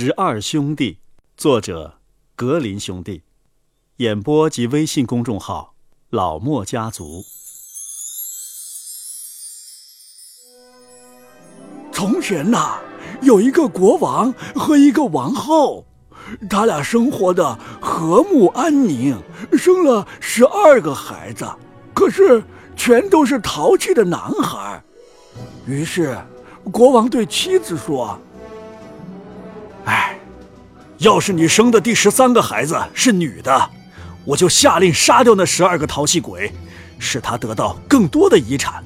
十二兄弟，作者格林兄弟，演播及微信公众号老莫家族。从前呐，有一个国王和一个王后，他俩生活的和睦安宁，生了十二个孩子，可是全都是淘气的男孩。于是，国王对妻子说：“，要是你生的第十三个孩子是女的，我就下令杀掉那十二个淘气鬼，使他得到更多的遗产，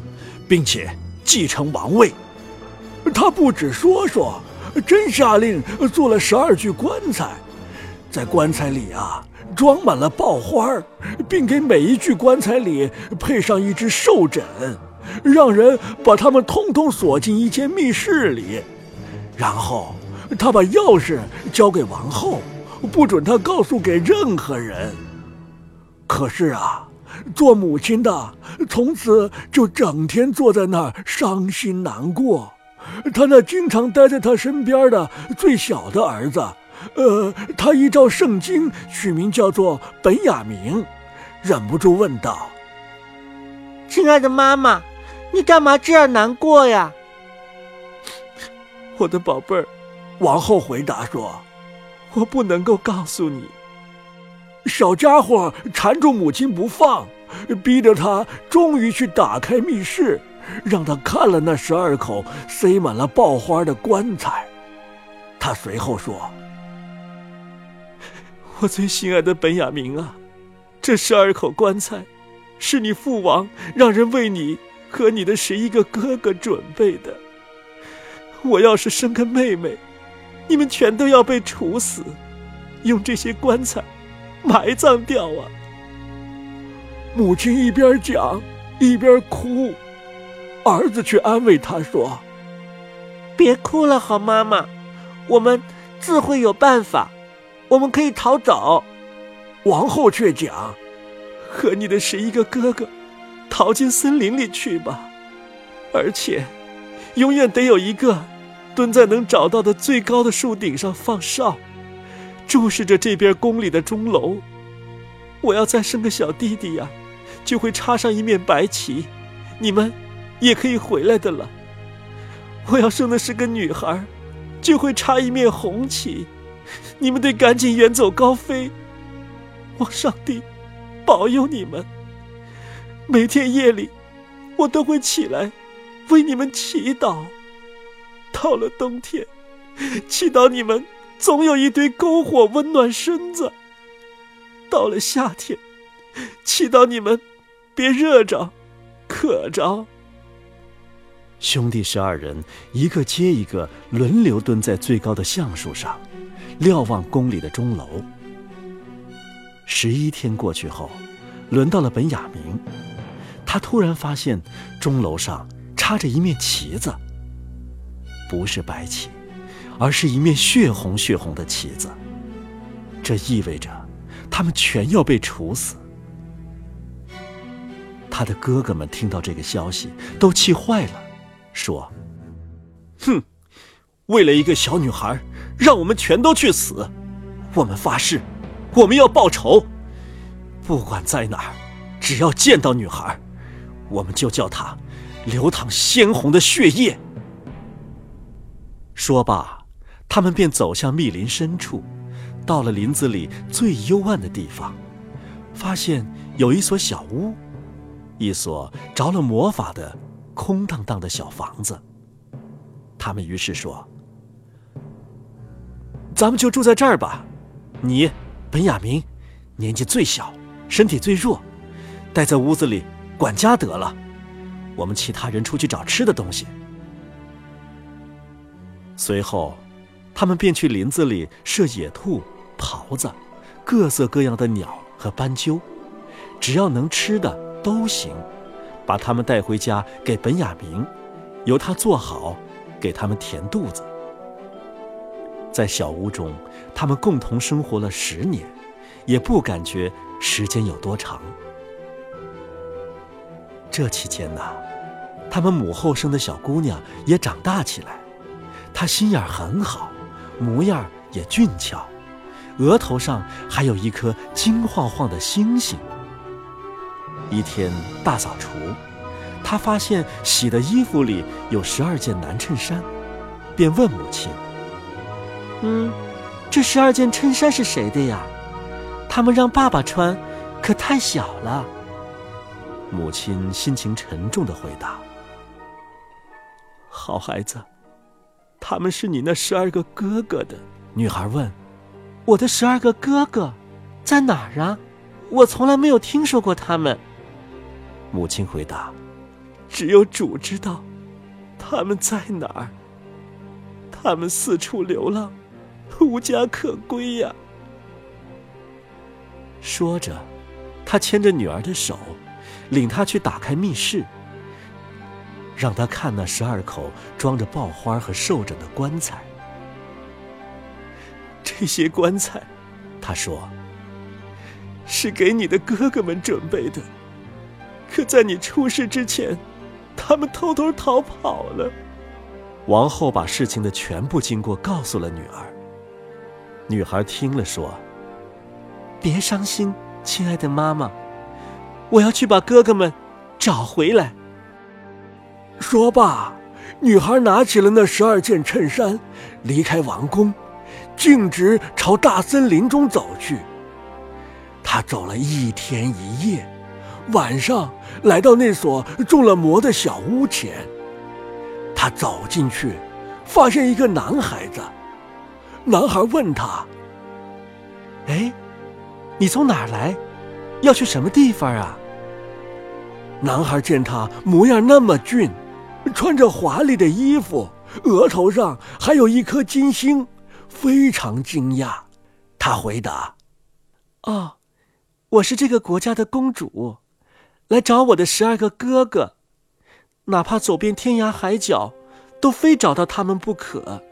并且继承王位。”他不止说说，真下令做了十二具棺材，在棺材里啊装满了爆花，并给每一具棺材里配上一只寿枕。让人把他们通通锁进一间密室里，然后他把钥匙交给王后，不准他告诉给任何人。可是啊，做母亲的从此就整天坐在那儿伤心难过。他那经常待在他身边的最小的儿子，呃，他依照圣经取名叫做本雅明，忍不住问道：“亲爱的妈妈。”你干嘛这样难过呀，我的宝贝儿？王后回答说：“我不能够告诉你。”小家伙缠住母亲不放，逼得他终于去打开密室，让他看了那十二口塞满了爆花的棺材。他随后说：“我最心爱的本雅明啊，这十二口棺材，是你父王让人为你。”和你的十一个哥哥准备的。我要是生个妹妹，你们全都要被处死，用这些棺材埋葬掉啊！母亲一边讲一边哭，儿子却安慰她说：“别哭了，好妈妈，我们自会有办法，我们可以逃走。”王后却讲：“和你的十一个哥哥。”逃进森林里去吧，而且，永远得有一个蹲在能找到的最高的树顶上放哨，注视着这边宫里的钟楼。我要再生个小弟弟呀，就会插上一面白旗，你们也可以回来的了。我要生的是个女孩，就会插一面红旗，你们得赶紧远走高飞。望上帝保佑你们。每天夜里，我都会起来为你们祈祷。到了冬天，祈祷你们总有一堆篝火温暖身子；到了夏天，祈祷你们别热着、渴着。兄弟十二人一个接一个轮流蹲在最高的橡树上，瞭望宫里的钟楼。十一天过去后，轮到了本雅明。他突然发现，钟楼上插着一面旗子，不是白旗，而是一面血红血红的旗子。这意味着，他们全要被处死。他的哥哥们听到这个消息，都气坏了，说：“哼，为了一个小女孩，让我们全都去死！我们发誓，我们要报仇，不管在哪儿，只要见到女孩。”我们就叫他流淌鲜红的血液。说罢，他们便走向密林深处，到了林子里最幽暗的地方，发现有一所小屋，一所着了魔法的空荡荡的小房子。他们于是说：“咱们就住在这儿吧。你，本雅明，年纪最小，身体最弱，待在屋子里。”管家得了，我们其他人出去找吃的东西。随后，他们便去林子里射野兔、狍子、各色各样的鸟和斑鸠，只要能吃的都行，把它们带回家给本雅明，由他做好，给他们填肚子。在小屋中，他们共同生活了十年，也不感觉时间有多长。这期间呢，他们母后生的小姑娘也长大起来，她心眼很好，模样也俊俏，额头上还有一颗金晃晃的星星。一天大扫除，他发现洗的衣服里有十二件男衬衫，便问母亲：“嗯，这十二件衬衫是谁的呀？他们让爸爸穿，可太小了。”母亲心情沉重的回答：“好孩子，他们是你那十二个哥哥的。”女孩问：“我的十二个哥哥在哪儿啊？我从来没有听说过他们。”母亲回答：“只有主知道，他们在哪儿。他们四处流浪，无家可归呀。”说着，他牵着女儿的手，领她去打开密室，让他看那十二口装着爆花和寿枕的棺材。这些棺材，他说，是给你的哥哥们准备的。可在你出事之前，他们偷偷逃跑了。王后把事情的全部经过告诉了女儿。女孩听了说：“别伤心，亲爱的妈妈，我要去把哥哥们找回来。”说罢，女孩拿起了那十二件衬衫，离开王宫，径直朝大森林中走去。她走了一天一夜。晚上来到那所中了魔的小屋前，他走进去，发现一个男孩子。男孩问他：“哎，你从哪儿来？要去什么地方啊？”男孩见他模样那么俊，穿着华丽的衣服，额头上还有一颗金星，非常惊讶。他回答：“哦，我是这个国家的公主。”来找我的十二个哥哥，哪怕走遍天涯海角，都非找到他们不可。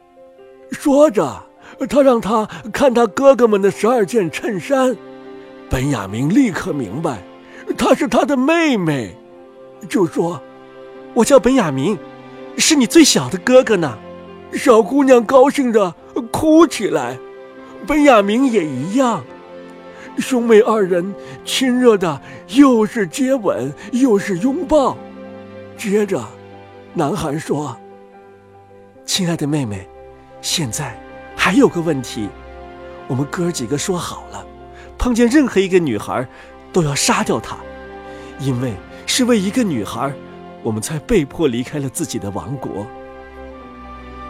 说着，他让他看他哥哥们的十二件衬衫。本雅明立刻明白，她是他的妹妹，就说：“我叫本雅明，是你最小的哥哥呢。”小姑娘高兴的哭起来，本雅明也一样。兄妹二人亲热的，又是接吻又是拥抱。接着，男孩说：“亲爱的妹妹，现在还有个问题，我们哥几个说好了，碰见任何一个女孩，都要杀掉她，因为是为一个女孩，我们才被迫离开了自己的王国。”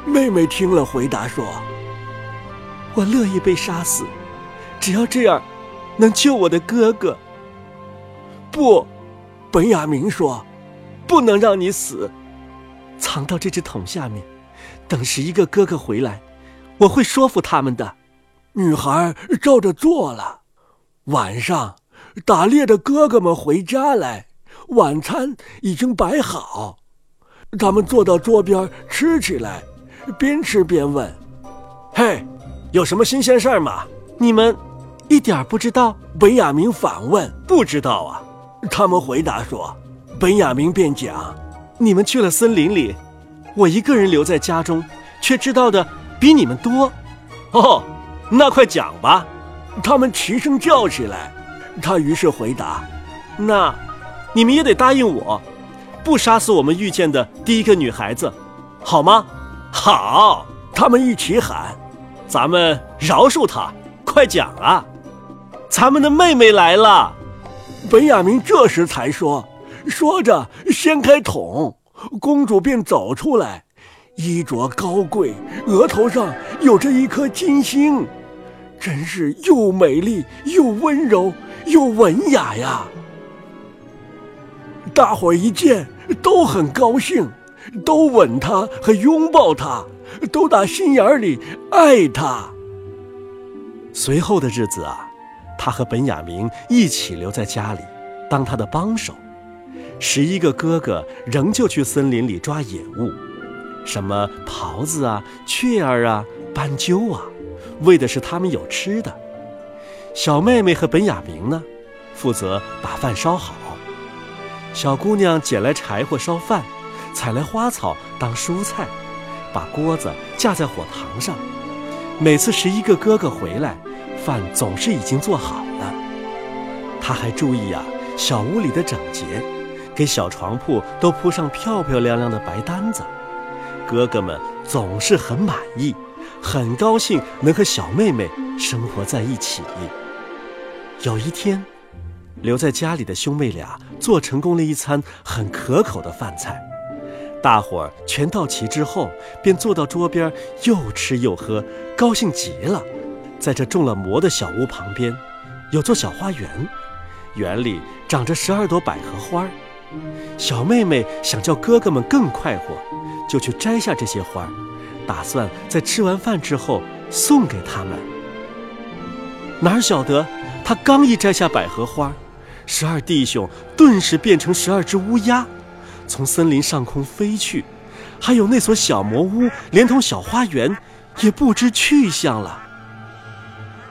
妹妹听了，回答说：“我乐意被杀死，只要这样。”能救我的哥哥？不，本雅明说：“不能让你死，藏到这只桶下面，等十一个哥哥回来，我会说服他们的。”女孩照着做了。晚上，打猎的哥哥们回家来，晚餐已经摆好，他们坐到桌边吃起来，边吃边问：“嘿，有什么新鲜事儿吗？你们？”一点不知道，本雅明反问：“不知道啊？”他们回答说：“本雅明便讲，你们去了森林里，我一个人留在家中，却知道的比你们多。哦，那快讲吧。”他们齐声叫起来。他于是回答：“那，你们也得答应我，不杀死我们遇见的第一个女孩子，好吗？”好。他们一起喊：“咱们饶恕她，快讲啊！”咱们的妹妹来了，本雅明这时才说，说着掀开桶，公主便走出来，衣着高贵，额头上有着一颗金星，真是又美丽又温柔又文雅呀！大伙一见都很高兴，都吻她和拥抱她，都打心眼里爱她。随后的日子啊。他和本雅明一起留在家里，当他的帮手。十一个哥哥仍旧去森林里抓野物，什么狍子啊、雀儿啊、斑鸠啊，为的是他们有吃的。小妹妹和本雅明呢，负责把饭烧好。小姑娘捡来柴火烧饭，采来花草当蔬菜，把锅子架在火塘上。每次十一个哥哥回来，饭总是已经做好了。他还注意啊，小屋里的整洁，给小床铺都铺上漂漂亮亮的白单子。哥哥们总是很满意，很高兴能和小妹妹生活在一起。有一天，留在家里的兄妹俩做成功了一餐很可口的饭菜。大伙儿全到齐之后，便坐到桌边，又吃又喝，高兴极了。在这种了蘑的小屋旁边，有座小花园，园里长着十二朵百合花。小妹妹想叫哥哥们更快活，就去摘下这些花，打算在吃完饭之后送给他们。哪晓得，她刚一摘下百合花，十二弟兄顿时变成十二只乌鸦。从森林上空飞去，还有那所小魔屋，连同小花园，也不知去向了。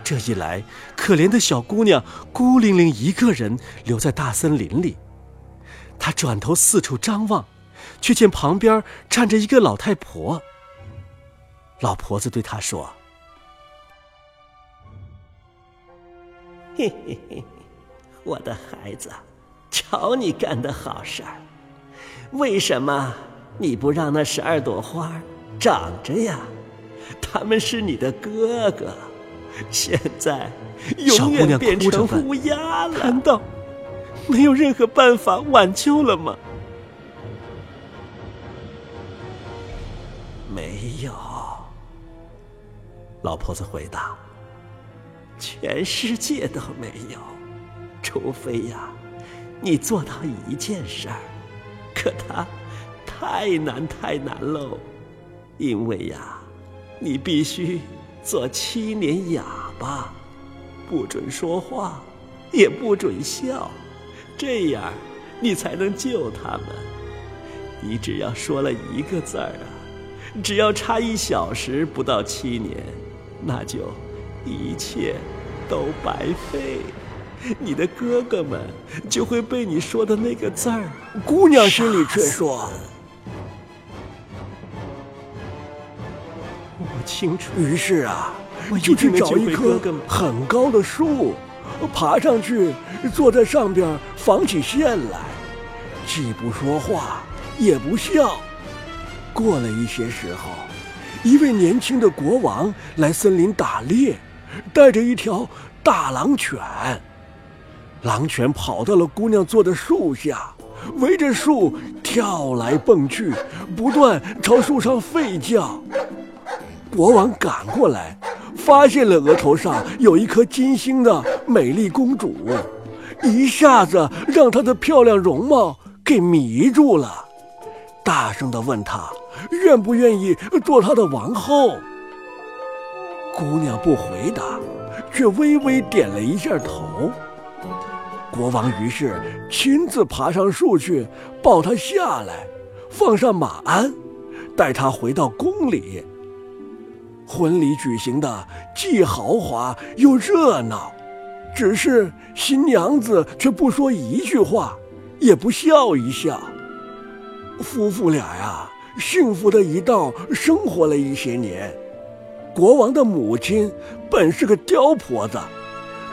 这一来，可怜的小姑娘孤零零一个人留在大森林里。她转头四处张望，却见旁边站着一个老太婆。老婆子对她说：“嘿嘿嘿，我的孩子，瞧你干的好事儿。”为什么你不让那十二朵花长着呀？他们是你的哥哥，现在永远变成乌鸦了。难道没有任何办法挽救了吗？没有。老婆子回答：“全世界都没有，除非呀，你做到一件事儿。”可他太难太难喽，因为呀，你必须做七年哑巴，不准说话，也不准笑，这样你才能救他们。你只要说了一个字儿啊，只要差一小时不到七年，那就一切都白费。你的哥哥们就会被你说的那个字儿，姑娘心里却说：“我清楚。”于是啊，就去找一棵很高的树，爬上去，坐在上边纺起线来，既不说话，也不笑。过了一些时候，一位年轻的国王来森林打猎，带着一条大狼犬。狼犬跑到了姑娘坐的树下，围着树跳来蹦去，不断朝树上吠叫。国王赶过来，发现了额头上有一颗金星的美丽公主，一下子让她的漂亮容貌给迷住了，大声地问她愿不愿意做他的王后。姑娘不回答，却微微点了一下头。国王于是亲自爬上树去抱她下来，放上马鞍，带她回到宫里。婚礼举行的既豪华又热闹，只是新娘子却不说一句话，也不笑一笑。夫妇俩呀，幸福的一道生活了一些年。国王的母亲本是个刁婆子。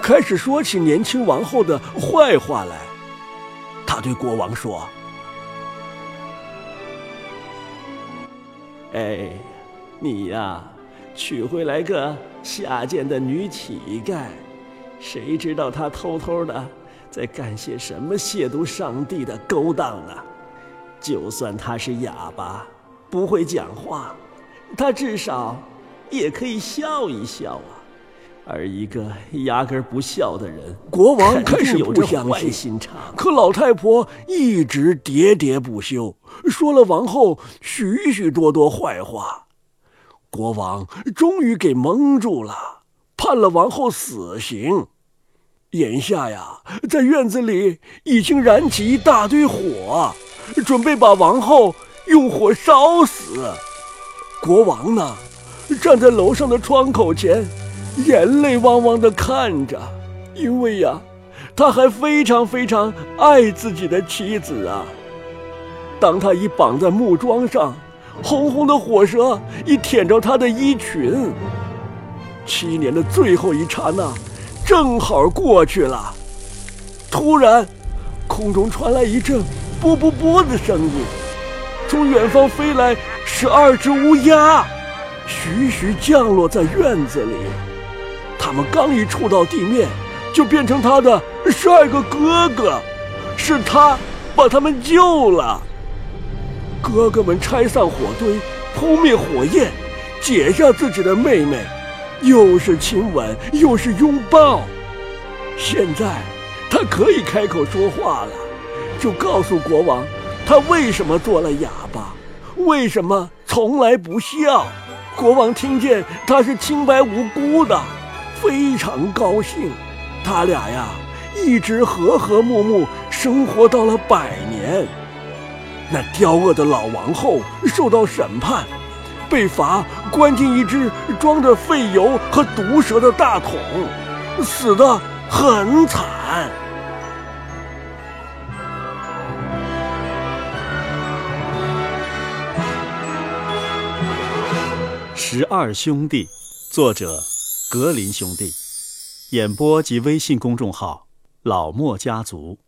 开始说起年轻王后的坏话来。他对国王说：“哎，你呀，娶回来个下贱的女乞丐，谁知道她偷偷的在干些什么亵渎上帝的勾当呢？就算她是哑巴，不会讲话，她至少也可以笑一笑啊。”而一个压根不孝的人，国王开始不相信。可老太婆一直喋喋不休，说了王后许许多多坏话。国王终于给蒙住了，判了王后死刑。眼下呀，在院子里已经燃起一大堆火，准备把王后用火烧死。国王呢，站在楼上的窗口前。眼泪汪汪的看着，因为呀，他还非常非常爱自己的妻子啊。当他一绑在木桩上，红红的火舌一舔着他的衣裙，七年的最后一刹那，正好过去了。突然，空中传来一阵“啵啵啵”的声音，从远方飞来十二只乌鸦，徐徐降落在院子里。他们刚一触到地面，就变成他的十二个哥哥。是他把他们救了。哥哥们拆散火堆，扑灭火焰，解下自己的妹妹，又是亲吻，又是拥抱。现在他可以开口说话了，就告诉国王，他为什么做了哑巴，为什么从来不笑。国王听见他是清白无辜的，非常高兴。他俩呀，一直和和睦睦生活到了百年。那刁恶的老王后受到审判，被罚关进一只装着废油和毒蛇的大桶，死得很惨。十二兄弟，作者格林兄弟，演播及微信公众号老莫家族。